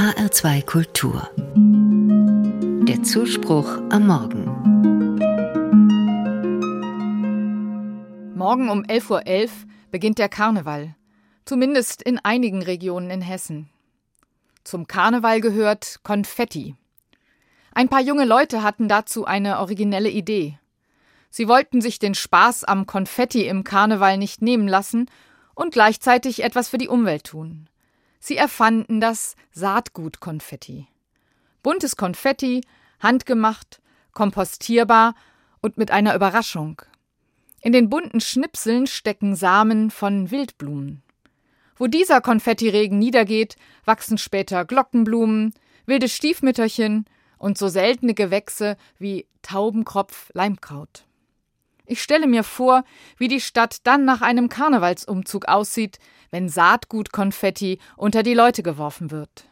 HR2 Kultur. Der Zuspruch am Morgen. Morgen um 11.11 Uhr .11 beginnt der Karneval. Zumindest in einigen Regionen in Hessen. Zum Karneval gehört Konfetti. Ein paar junge Leute hatten dazu eine originelle Idee. Sie wollten sich den Spaß am Konfetti im Karneval nicht nehmen lassen und gleichzeitig etwas für die Umwelt tun. Sie erfanden das Saatgutkonfetti. Buntes Konfetti, handgemacht, kompostierbar und mit einer Überraschung. In den bunten Schnipseln stecken Samen von Wildblumen. Wo dieser Konfettiregen niedergeht, wachsen später Glockenblumen, wilde Stiefmütterchen und so seltene Gewächse wie Taubenkropf, Leimkraut. Ich stelle mir vor, wie die Stadt dann nach einem Karnevalsumzug aussieht, wenn Saatgutkonfetti unter die Leute geworfen wird.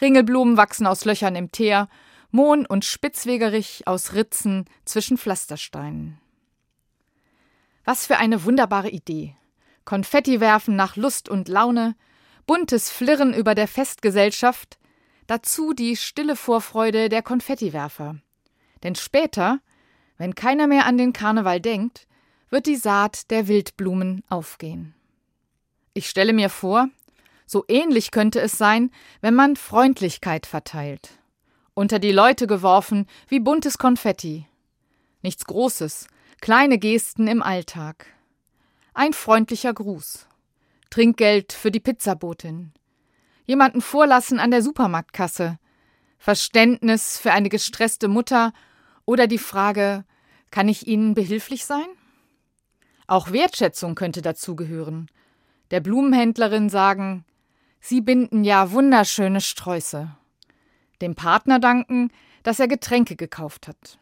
Ringelblumen wachsen aus Löchern im Teer, Mohn und Spitzwegerich aus Ritzen zwischen Pflastersteinen. Was für eine wunderbare Idee. Konfetti werfen nach Lust und Laune, buntes Flirren über der Festgesellschaft, dazu die stille Vorfreude der Konfettiwerfer. Denn später, wenn keiner mehr an den Karneval denkt, wird die Saat der Wildblumen aufgehen. Ich stelle mir vor, so ähnlich könnte es sein, wenn man Freundlichkeit verteilt. Unter die Leute geworfen wie buntes Konfetti. Nichts Großes, kleine Gesten im Alltag. Ein freundlicher Gruß. Trinkgeld für die Pizzabotin. Jemanden vorlassen an der Supermarktkasse. Verständnis für eine gestresste Mutter oder die Frage, kann ich Ihnen behilflich sein? Auch Wertschätzung könnte dazugehören. Der Blumenhändlerin sagen, Sie binden ja wunderschöne Sträuße. Dem Partner danken, dass er Getränke gekauft hat.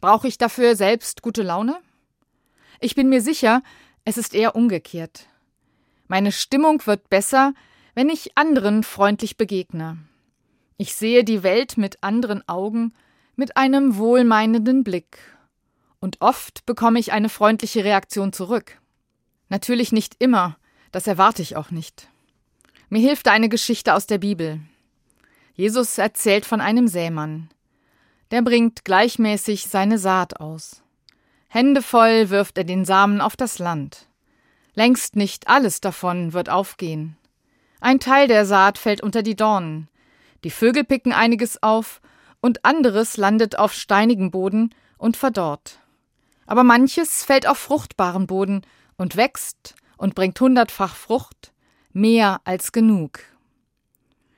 Brauche ich dafür selbst gute Laune? Ich bin mir sicher, es ist eher umgekehrt. Meine Stimmung wird besser, wenn ich anderen freundlich begegne. Ich sehe die Welt mit anderen Augen mit einem wohlmeinenden Blick. Und oft bekomme ich eine freundliche Reaktion zurück. Natürlich nicht immer, das erwarte ich auch nicht. Mir hilft eine Geschichte aus der Bibel. Jesus erzählt von einem Sämann. Der bringt gleichmäßig seine Saat aus. Händevoll wirft er den Samen auf das Land. Längst nicht alles davon wird aufgehen. Ein Teil der Saat fällt unter die Dornen. Die Vögel picken einiges auf und anderes landet auf steinigem Boden und verdorrt. Aber manches fällt auf fruchtbaren Boden und wächst und bringt hundertfach Frucht, mehr als genug.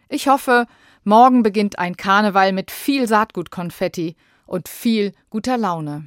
Ich hoffe, morgen beginnt ein Karneval mit viel Saatgutkonfetti und viel guter Laune.